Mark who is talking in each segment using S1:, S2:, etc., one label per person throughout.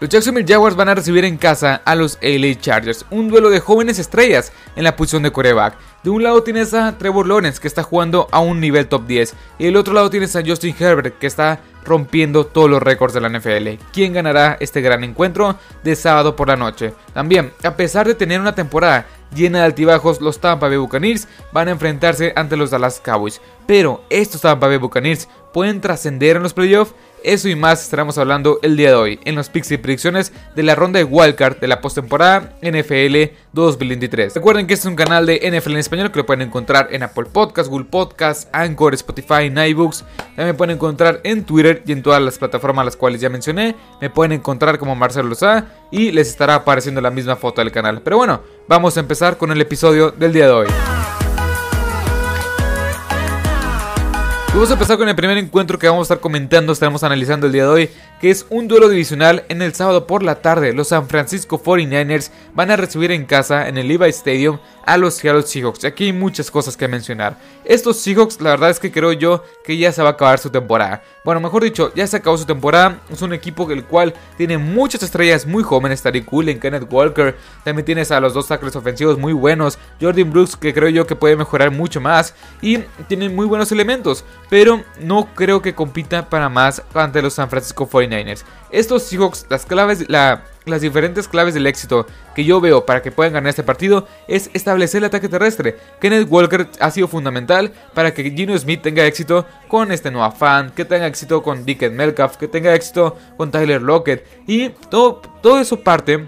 S1: Los Jacksonville Jaguars van a recibir en casa a los LA Chargers, un duelo de jóvenes estrellas en la posición de coreback. De un lado tienes a Trevor Lawrence que está jugando a un nivel top 10 y del otro lado tienes a Justin Herbert que está rompiendo todos los récords de la NFL. ¿Quién ganará este gran encuentro de sábado por la noche? También, a pesar de tener una temporada llena de altibajos, los Tampa Bay Buccaneers van a enfrentarse ante los Dallas Cowboys. Pero estos Tampa Bay Buccaneers pueden trascender en los playoffs eso y más estaremos hablando el día de hoy en los y predicciones de la ronda de wildcard de la postemporada NFL 2023. Recuerden que este es un canal de NFL en español que lo pueden encontrar en Apple Podcasts, Google Podcasts, Anchor, Spotify, iBooks. También me pueden encontrar en Twitter y en todas las plataformas las cuales ya mencioné. Me pueden encontrar como Marcelo Lozada y les estará apareciendo la misma foto del canal. Pero bueno, vamos a empezar con el episodio del día de hoy. Vamos a empezar con el primer encuentro que vamos a estar comentando, estaremos analizando el día de hoy, que es un duelo divisional en el sábado por la tarde. Los San Francisco 49ers van a recibir en casa en el Levi Stadium a los Seattle Seahawks. Y aquí hay muchas cosas que mencionar. Estos Seahawks, la verdad es que creo yo que ya se va a acabar su temporada. Bueno, mejor dicho, ya se acabó su temporada. Es un equipo el cual tiene muchas estrellas muy jóvenes. Tariq Coolen, Kenneth Walker. También tienes a los dos tackles ofensivos muy buenos. Jordan Brooks, que creo yo que puede mejorar mucho más. Y tienen muy buenos elementos. Pero no creo que compita para más ante los San Francisco 49ers. Estos Seahawks, las claves, la las diferentes claves del éxito que yo veo para que puedan ganar este partido es establecer el ataque terrestre. Kenneth Walker ha sido fundamental para que Gino Smith tenga éxito con este Noah Fan, que tenga éxito con Dickens Melcalf, que tenga éxito con Tyler Lockett y todo, todo eso parte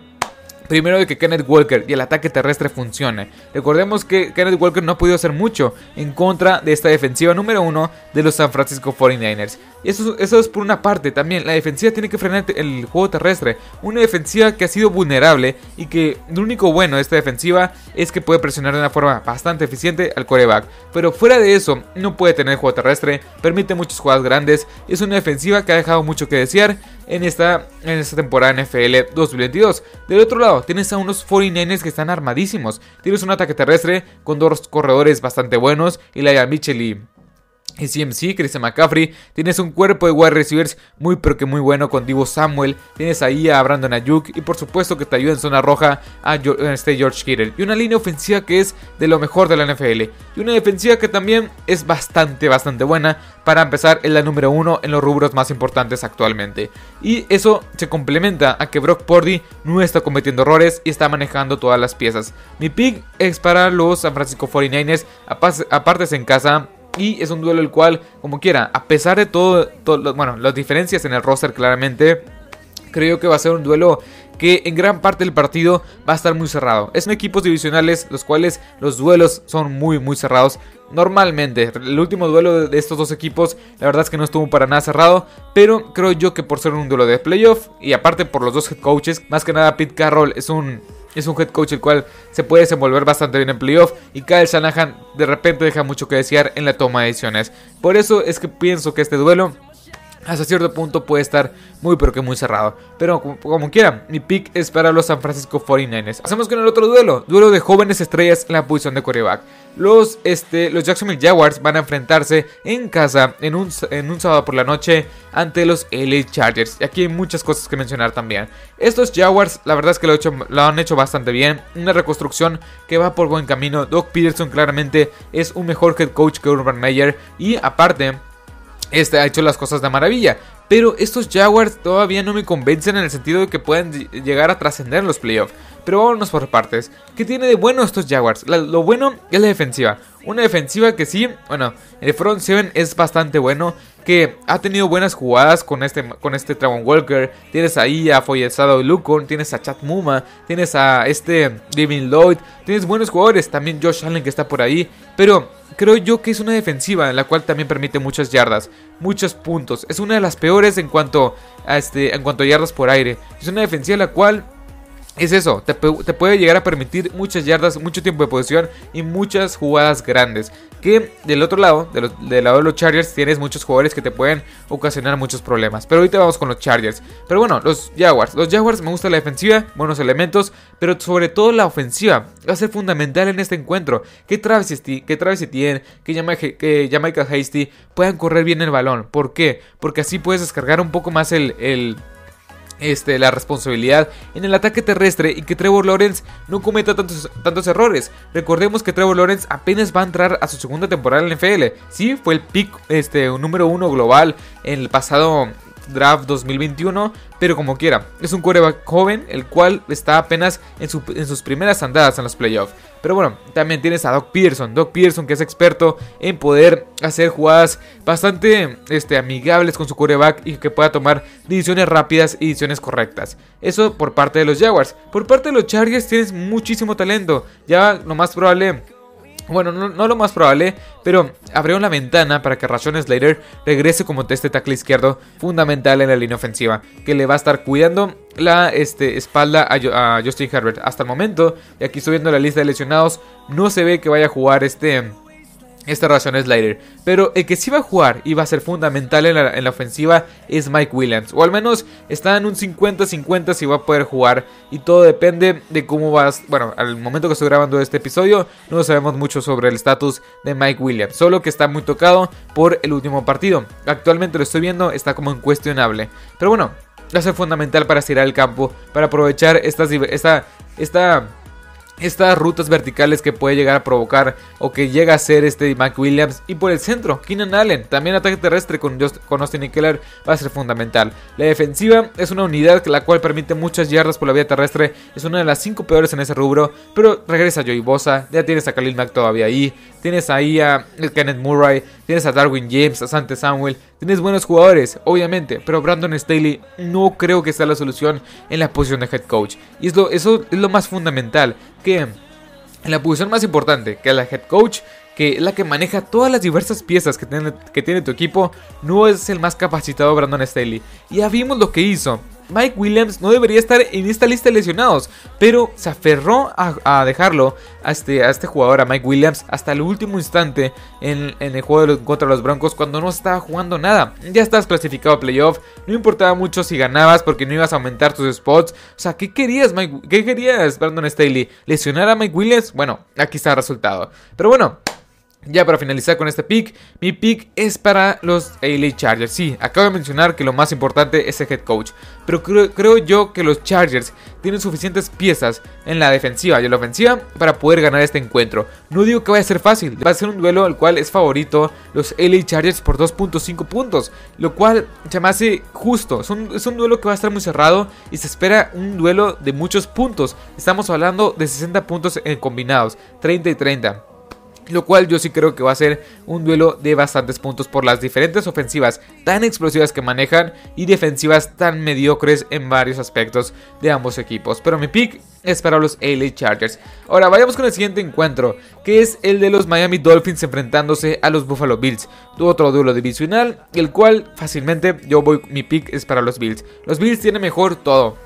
S1: Primero de que Kenneth Walker y el ataque terrestre funcione. Recordemos que Kenneth Walker no ha podido hacer mucho en contra de esta defensiva número uno de los San Francisco 49ers. Y eso, eso es por una parte. También la defensiva tiene que frenar el juego terrestre. Una defensiva que ha sido vulnerable y que lo único bueno de esta defensiva es que puede presionar de una forma bastante eficiente al coreback. Pero fuera de eso, no puede tener juego terrestre, permite muchas jugadas grandes. Es una defensiva que ha dejado mucho que desear en esta, en esta temporada NFL 2022. Del otro lado, tienes a unos 49ers que están armadísimos. Tienes un ataque terrestre con dos corredores bastante buenos, y la Mitchell y CMC, Christian McCaffrey. Tienes un cuerpo de wide receivers muy pero que muy bueno con Divo Samuel. Tienes ahí a Brandon Ayuk. Y por supuesto que te ayuda en zona roja a este George Kittle. Y una línea ofensiva que es de lo mejor de la NFL. Y una defensiva que también es bastante, bastante buena. Para empezar, es la número uno en los rubros más importantes actualmente. Y eso se complementa a que Brock Purdy no está cometiendo errores y está manejando todas las piezas. Mi pick es para los San Francisco 49ers. Aparte en casa y es un duelo el cual, como quiera, a pesar de todo, bueno, las diferencias en el roster claramente, creo que va a ser un duelo que en gran parte del partido va a estar muy cerrado. Es un equipos divisionales los cuales los duelos son muy muy cerrados. Normalmente, el último duelo de estos dos equipos, la verdad es que no estuvo para nada cerrado, pero creo yo que por ser un duelo de playoff y aparte por los dos head coaches, más que nada Pete Carroll es un es un head coach el cual se puede desenvolver bastante bien en playoff y Kyle Shanahan de repente deja mucho que desear en la toma de decisiones. Por eso es que pienso que este duelo hasta cierto punto puede estar muy pero que muy cerrado. Pero como, quiera, mi pick es para los San Francisco 49ers. Hacemos con el otro duelo, duelo de jóvenes estrellas en la posición de coreback. Los, este, los Jacksonville Jaguars van a enfrentarse en casa en un, en un sábado por la noche ante los LA Chargers. Y aquí hay muchas cosas que mencionar también. Estos Jaguars, la verdad es que lo, hecho, lo han hecho bastante bien. Una reconstrucción que va por buen camino. Doug Peterson claramente es un mejor head coach que Urban Meyer. Y aparte este ha hecho las cosas de maravilla. Pero estos Jaguars todavía no me convencen en el sentido de que puedan llegar a trascender en los playoffs. Pero vámonos por partes. ¿Qué tiene de bueno estos Jaguars? lo bueno es la defensiva. Una defensiva que sí, bueno, el front 7 es bastante bueno. Que ha tenido buenas jugadas con este, con este Travon Walker. Tienes ahí a Foyesado y Lucon. Tienes a Chat Muma. Tienes a este Devin Lloyd. Tienes buenos jugadores. También Josh Allen que está por ahí. Pero creo yo que es una defensiva en la cual también permite muchas yardas, muchos puntos. Es una de las peores en cuanto a este, en cuanto a yardas por aire. Es una defensiva en la cual es eso, te, puede llegar a permitir muchas yardas, mucho tiempo de posición y muchas jugadas grandes. Que del otro lado, del lado de los Chargers, tienes muchos jugadores que te pueden ocasionar muchos problemas. Pero ahorita vamos con los Chargers. Pero bueno, los Jaguars. Los Jaguars me gusta la defensiva, buenos elementos, pero sobre todo la ofensiva va a ser fundamental en este encuentro. Que Travis, que Travis Etienne, que, que Jamaica Hasty puedan correr bien el balón. ¿Por qué? Porque así puedes descargar un poco más el este, la responsabilidad en el ataque terrestre y que Trevor Lawrence no cometa tantos, tantos errores. Recordemos que Trevor Lawrence apenas va a entrar a su segunda temporada en la NFL. Sí, fue el pick este, número uno global en el pasado draft 2021, pero como quiera, es un quarterback joven, el cual está apenas en, sus primeras andadas en los playoffs. Pero bueno, también tienes a Doc Pearson, Doc Pearson que es experto en poder hacer jugadas bastante este, amigables con su quarterback y que pueda tomar decisiones rápidas y decisiones correctas. Eso por parte de los Jaguars. Por parte de los Chargers tienes muchísimo talento. Ya lo más probable bueno, no, lo más probable, pero abrió la ventana para que Rashon Slater regrese como este tackle izquierdo fundamental en la línea ofensiva, que le va a estar cuidando la este, espalda a, a Justin Herbert. Hasta el momento, y aquí estoy viendo la lista de lesionados, no se ve que vaya a jugar este esta razón es Slider. Pero el que sí va a jugar y va a ser fundamental en la, ofensiva es Mike Williams. O al menos está en un 50-50 si va a poder jugar. Y todo depende de cómo vas. Bueno, al momento que estoy grabando este episodio, no sabemos mucho sobre el estatus de Mike Williams. Solo que está muy tocado por el último partido. Actualmente lo estoy viendo, está como incuestionable. Pero bueno, va a ser fundamental para estirar el campo. Para aprovechar esta, esta, esta estas rutas verticales que puede llegar a provocar o que llega a ser este Mike Williams y por el centro Keenan Allen también ataque terrestre con, con Austin Keller va a ser fundamental. La defensiva es una unidad la cual permite muchas yardas por la vía terrestre es una de las cinco peores en ese rubro pero regresa Joey Bosa ya tienes a Khalil Mack todavía ahí tienes ahí a Kenneth Murray tienes a Darwin James a Sante Samuel tienes buenos jugadores obviamente pero Brandon Staley no creo que sea la solución en la posición de head coach. Y es lo, eso es lo más fundamental que la posición más importante, que es la head coach, que es la que maneja todas las diversas piezas que tiene, que tiene tu equipo, no es el más capacitado Brandon Staley. Ya vimos lo que hizo. Mike Williams no debería estar en esta lista de lesionados, pero se aferró a, dejarlo a este, a este jugador, a Mike Williams, hasta el último instante en, el juego contra los Broncos cuando no estaba jugando nada. Ya estás clasificado a playoff, no importaba mucho si ganabas porque no ibas a aumentar tus spots. O sea, ¿qué querías, Mike? ¿Qué querías, Brandon Staley? ¿Lesionar a Mike Williams? Bueno, aquí está el resultado. Pero bueno, ya para finalizar con este pick, mi pick es para los LA Chargers. Sí, acabo de mencionar que lo más importante es el head coach, pero creo, yo que los Chargers tienen suficientes piezas en la defensiva y en la ofensiva para poder ganar este encuentro. No digo que vaya a ser fácil, va a ser un duelo al cual es favorito los LA Chargers por 2.5 puntos, lo cual se me hace justo. Es un, es un duelo que va a estar muy cerrado y se espera un duelo de muchos puntos. Estamos hablando de 60 puntos en combinados, 30 y 30. Lo cual yo sí creo que va a ser un duelo de bastantes puntos por las diferentes ofensivas tan explosivas que manejan y defensivas tan mediocres en varios aspectos de ambos equipos. Pero mi pick es para los LA Chargers. Ahora vayamos con el siguiente encuentro, que es el de los Miami Dolphins enfrentándose a los Buffalo Bills. Otro duelo divisional, el cual fácilmente yo voy, mi pick es para los Bills. Los Bills tienen mejor todo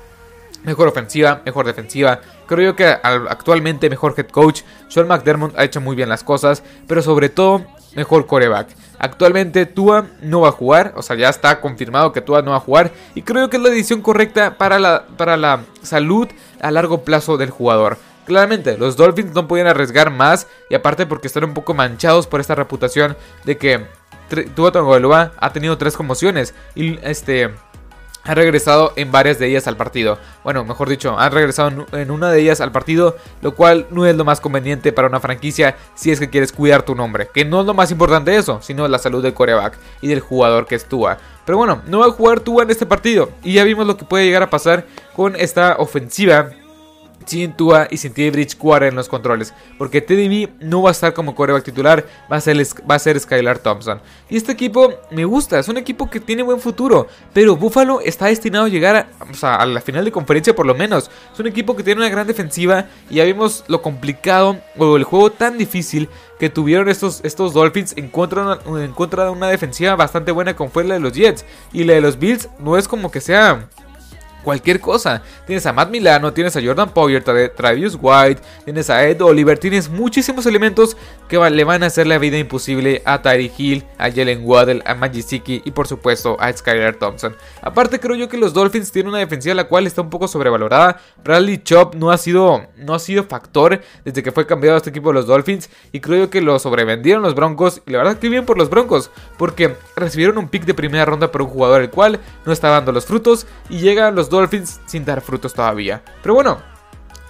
S1: Mejor ofensiva, mejor defensiva. Creo yo que actualmente mejor head coach. Sean McDermott ha hecho muy bien las cosas, pero sobre todo mejor coreback. Actualmente Tua no va a jugar, o sea, ya está confirmado que Tua no va a jugar. Y creo que es la decisión correcta para la, para la salud a largo plazo del jugador. Claramente, los Dolphins no podían arriesgar más. Y aparte porque están un poco manchados por esta reputación de que Tua Tongoelua ha tenido tres conmociones. Y este ha regresado en varias de ellas al partido. Bueno, mejor dicho, han regresado en una de ellas al partido, lo cual no es lo más conveniente para una franquicia si es que quieres cuidar tu nombre. Que no es lo más importante eso, sino la salud del coreback y del jugador que es Tua. Pero bueno, no va a jugar Tua en este partido. Y ya vimos lo que puede llegar a pasar con esta ofensiva sin Tua y Teddy Bridgewater en los controles. Porque Teddy no va a estar como coreback titular, va a, ser, va a ser Skylar Thompson. Y este equipo me gusta, es un equipo que tiene buen futuro. Pero Buffalo está destinado a llegar a, la final de conferencia por lo menos. Es un equipo que tiene una gran defensiva y ya vimos lo complicado o el juego tan difícil que tuvieron estos, estos Dolphins en contra, en contra de una defensiva bastante buena como fue la de los Jets. Y la de los Bills no es como que sea cualquier cosa. Tienes a Matt Milano, tienes a Jordan Poyer, Travis White, tienes a Ed Oliver, tienes muchísimos elementos que le van a hacer la vida imposible a Tyree Hill, a Jalen Waddell, a Majisiki y por supuesto a Skylar Thompson. Aparte creo yo que los Dolphins tienen una defensiva la cual está un poco sobrevalorada. Bradley Chop no ha sido, no ha sido factor desde que fue cambiado este equipo de los Dolphins y creo yo que lo sobrevendieron los Broncos y la verdad que bien por los Broncos porque recibieron un pick de primera ronda por un jugador el cual no está dando los frutos y llegan los dos Dolphins sin dar frutos todavía. Pero bueno,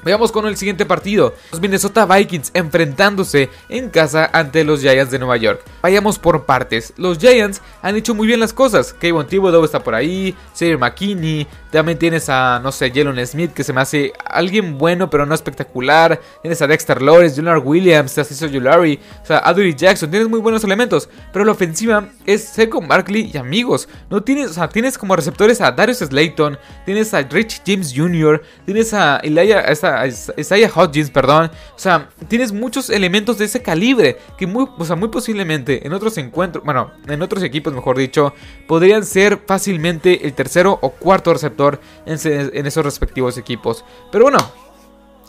S1: Veamos con el siguiente partido. Los Minnesota Vikings enfrentándose en casa ante los Giants de Nueva York. Vayamos por partes. Los Giants han hecho muy bien las cosas. Kayvon Thibodeau está por ahí. Sarah McKinney. También tienes a, no sé, Jalen Smith, que se me hace alguien bueno, pero no espectacular. Tienes a Dexter Lawrence, Junior Williams, Tassiso Julari, o sea, Adrian Jackson. Tienes muy buenos elementos. Pero la ofensiva es Second Barkley y amigos. No tienes, o sea, tienes como receptores a Darius Slayton. Tienes a Rich James Jr. Tienes a Elijah, esta, Isaiah Hodgins, perdón. O sea, tienes muchos elementos de ese calibre que muy, o sea, muy posiblemente en otros encuentros, bueno, en otros equipos, mejor dicho, podrían ser fácilmente el tercero o cuarto receptor en, esos respectivos equipos. Pero bueno,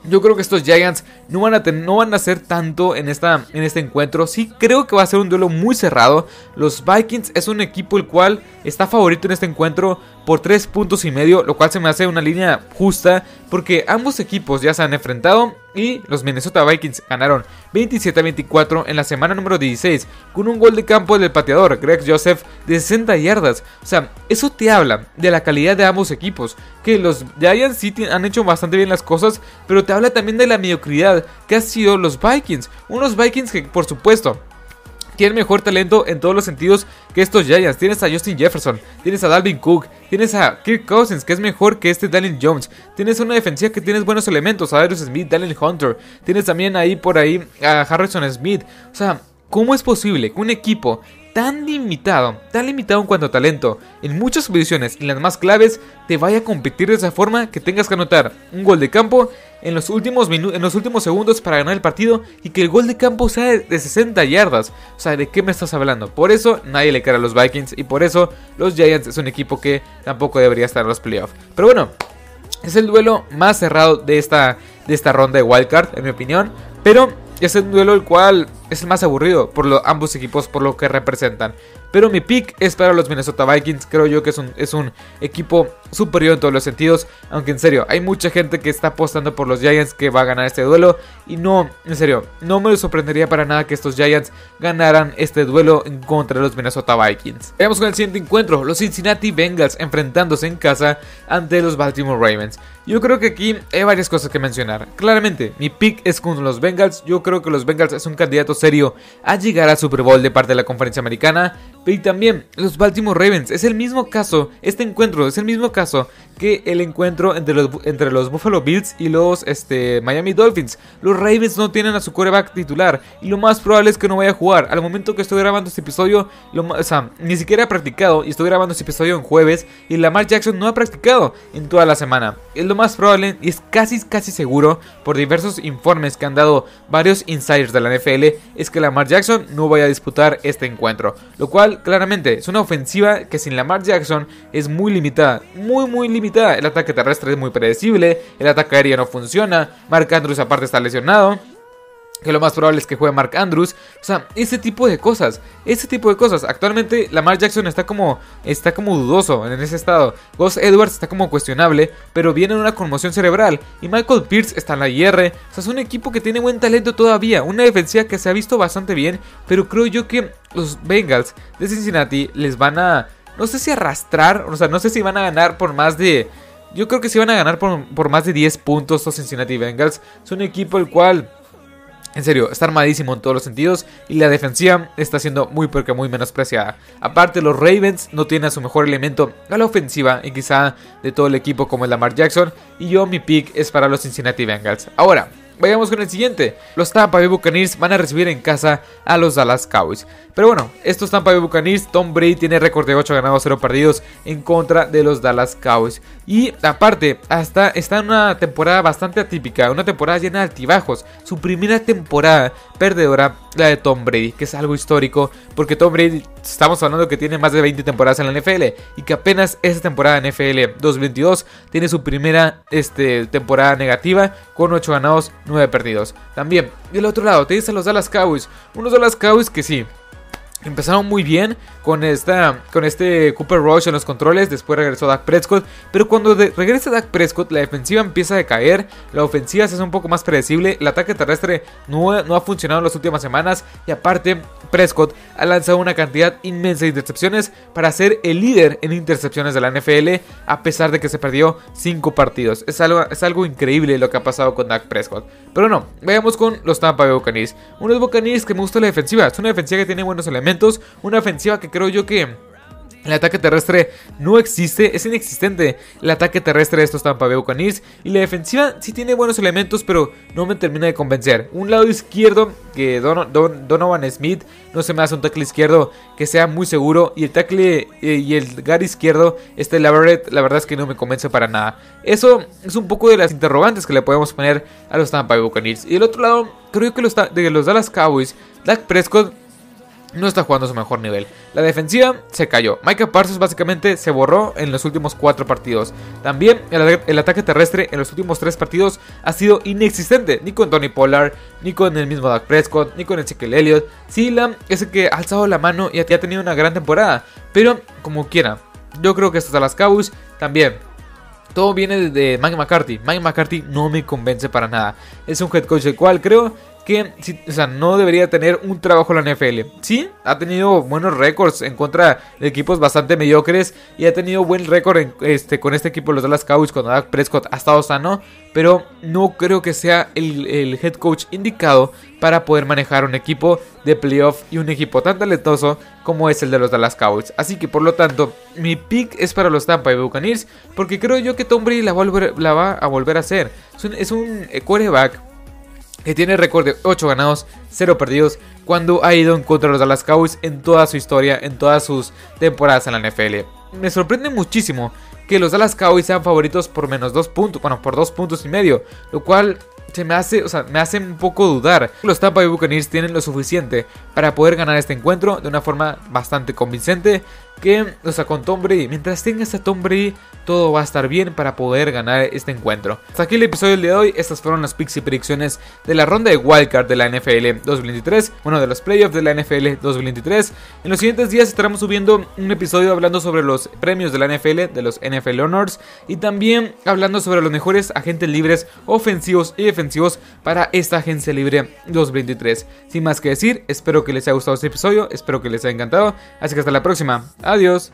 S1: yo creo que estos Giants no van a, no van a hacer tanto en, esta, en este encuentro. Sí creo que va a ser un duelo muy cerrado. Los Vikings es un equipo el cual está favorito en este encuentro por 3 puntos y medio, lo cual se me hace una línea justa porque ambos equipos ya se han enfrentado y los Minnesota Vikings ganaron 27 a 24 en la semana número 16 con un gol de campo del pateador Greg Joseph de 60 yardas. O sea, eso te habla de la calidad de ambos equipos, que los Giants sí han hecho bastante bien las cosas, pero te habla también de la mediocridad que han sido los Vikings. Unos Vikings que por supuesto tiene mejor talento en todos los sentidos que estos Giants. Tienes a Justin Jefferson, tienes a Dalvin Cook, tienes a Kirk Cousins, que es mejor que este Daniel Jones. Tienes una defensiva que tienes buenos elementos, a Darius Smith, Daniel Hunter. Tienes también ahí por ahí a Harrison Smith. O sea, ¿cómo es posible que un equipo tan limitado, tan limitado en cuanto a talento, en muchas posiciones y las más claves, te vaya a competir de esa forma que tengas que anotar un gol de campo en los últimos en los últimos segundos para ganar el partido y que el gol de campo sea de 60 yardas. O sea, ¿de qué me estás hablando? Por eso nadie le cae a los Vikings y por eso los Giants es un equipo que tampoco debería estar en los playoffs. Pero bueno, es el duelo más cerrado de esta, de esta ronda de wildcard, en mi opinión. Pero es un duelo el cual es el más aburrido por ambos equipos, por lo que representan. Pero mi pick es para los Minnesota Vikings. Creo yo que es un, es un equipo superior en todos los sentidos. Aunque en serio, hay mucha gente que está apostando por los Giants que va a ganar este duelo. Y no, en serio, no me sorprendería para nada que estos Giants ganaran este duelo contra los Minnesota Vikings. Veamos con el siguiente encuentro: los Cincinnati Bengals enfrentándose en casa ante los Baltimore Ravens. Yo creo que aquí hay varias cosas que mencionar. Claramente, mi pick es con los Bengals. Yo creo que los Bengals es un candidato serio a llegar al Super Bowl de parte de la conferencia americana. Y también los Baltimore Ravens. Es el mismo caso, este encuentro es el mismo caso que el encuentro entre los, entre los Buffalo Bills y los este, Miami Dolphins. Los Ravens no tienen a su quarterback titular y lo más probable es que no vaya a jugar. Al momento que estoy grabando este episodio, ni siquiera ha practicado y estoy grabando este episodio en jueves y Lamar Jackson no ha practicado en toda la semana. Es lo más probable y es casi casi seguro por diversos informes que han dado varios insiders de la NFL es que Lamar Jackson no vaya a disputar este encuentro, lo cual claramente es una ofensiva que sin Lamar Jackson es muy limitada, muy muy limitada el ataque terrestre es muy predecible. El ataque aéreo no funciona. Mark Andrews aparte está lesionado. Que lo más probable es que juegue Mark Andrews. O sea, ese tipo de cosas. Ese tipo de cosas. Actualmente Lamar Jackson está como. Está como dudoso en ese estado. Gus Edwards está como cuestionable. Pero viene una conmoción cerebral. Y Michael Pierce está en la IR. O sea, es un equipo que tiene buen talento todavía. Una defensiva que se ha visto bastante bien. Pero creo yo que los Bengals de Cincinnati les van a no sé si arrastrar, o sea, no sé si van a ganar por más de... Yo creo que sí van a ganar por, más de 10 puntos los Cincinnati Bengals. Es un equipo el cual, en serio, está armadísimo en todos los sentidos y la defensiva está siendo muy porque muy menospreciada. Aparte, los Ravens no tienen a su mejor elemento a la ofensiva y quizá de todo el equipo como el Lamar Jackson. Y yo mi pick es para los Cincinnati Bengals. Ahora, Vayamos con el siguiente. Los Tampa Bay Buccaneers van a recibir en casa a los Dallas Cowboys. Pero bueno, estos Tampa Bay Buccaneers, Tom Brady tiene récord de 8 ganados, 0 perdidos en contra de los Dallas Cowboys. Y aparte, hasta está en una temporada bastante atípica, una temporada llena de altibajos. Su primera temporada perdedora, la de Tom Brady, que es algo histórico, porque Tom Brady, estamos hablando que tiene más de 20 temporadas en la NFL y que apenas esta temporada en NFL 2022 tiene su primera este, temporada negativa con 8 ganados, 9 perdidos. También, del otro lado, te dicen los Dallas Cowboys, unos Dallas Cowboys que sí, Empezaron muy bien con, esta, con este Cooper Rush en los controles, después regresó Dak Prescott, pero cuando regresa Dak Prescott la defensiva empieza a decaer, la ofensiva se hace un poco más predecible, el ataque terrestre no, no ha funcionado en las últimas semanas y aparte Prescott ha lanzado una cantidad inmensa de intercepciones para ser el líder en intercepciones de la NFL a pesar de que se perdió 5 partidos. Es algo, es algo increíble lo que ha pasado con Dak Prescott. Pero no, vayamos con los Tampa Bay Buccaneers. Unos Buccaneers que me gusta la defensiva, es una defensiva que tiene buenos elementos una ofensiva que creo yo que el ataque terrestre no existe, es inexistente el ataque terrestre de estos Tampa Bay Buccaneers y la defensiva sí tiene buenos elementos, pero no me termina de convencer. Un lado izquierdo que Donovan Smith no se me hace un tackle izquierdo que sea muy seguro y el tackle eh, y el guard izquierdo este Laveret, la verdad es que no me convence para nada. Eso es un poco de las interrogantes que le podemos poner a los Tampa Bay Buccaneers. Y del otro lado, creo que los, de los Dallas Cowboys, Dak Prescott no está jugando a su mejor nivel. La defensiva se cayó. Micah Parsons básicamente se borró en los últimos cuatro partidos. También el, ataque terrestre en los últimos tres partidos ha sido inexistente. Ni con Tony Pollard, ni con el mismo Doug Prescott, ni con Ezekiel Elliott. Sila es el que ha alzado la mano y ha tenido una gran temporada. Pero como quiera, yo creo que estos las Cowboys también todo viene de Mike McCarthy. Mike McCarthy no me convence para nada. Es un head coach el cual creo que no debería tener un trabajo en la NFL. Sí, ha tenido buenos récords en contra de equipos bastante mediocres y ha tenido buen récord este, con este equipo, los Dallas Cowboys, cuando Dak Prescott ha estado sano, pero no creo que sea el, head coach indicado para poder manejar un equipo de playoff y un equipo tan talentoso como es el de los Dallas Cowboys. Así que por lo tanto, mi pick es para los Tampa Bay Buccaneers porque creo yo que Tom Brady la, va a volver a hacer. Es un, es un quarterback que tiene récord de 8 ganados, 0 perdidos, cuando ha ido en contra de los Dallas Cowboys en toda su historia, en todas sus temporadas en la NFL. Me sorprende muchísimo que los Dallas Cowboys sean favoritos por menos 2 puntos, bueno, por 2 puntos y medio, lo cual se me hace, o sea, me hace un poco dudar. Los Tampa Bay Buccaneers tienen lo suficiente para poder ganar este encuentro de una forma bastante convincente. Que, o sea, con Tom Brady, mientras tenga esta Tom Brady, todo va a estar bien para poder ganar este encuentro. Hasta aquí el episodio del día de hoy. Estas fueron las picks y predicciones de la ronda de Wildcard de la NFL 2023. Bueno, de los playoffs de la NFL 2023. En los siguientes días estaremos subiendo un episodio hablando sobre los premios de la NFL, de los NFL Honors. Y también hablando sobre los mejores agentes libres ofensivos y defensivos para esta agencia libre 2023. Sin más que decir, espero que les haya gustado este episodio, espero que les haya encantado. Así que hasta la próxima. Adiós.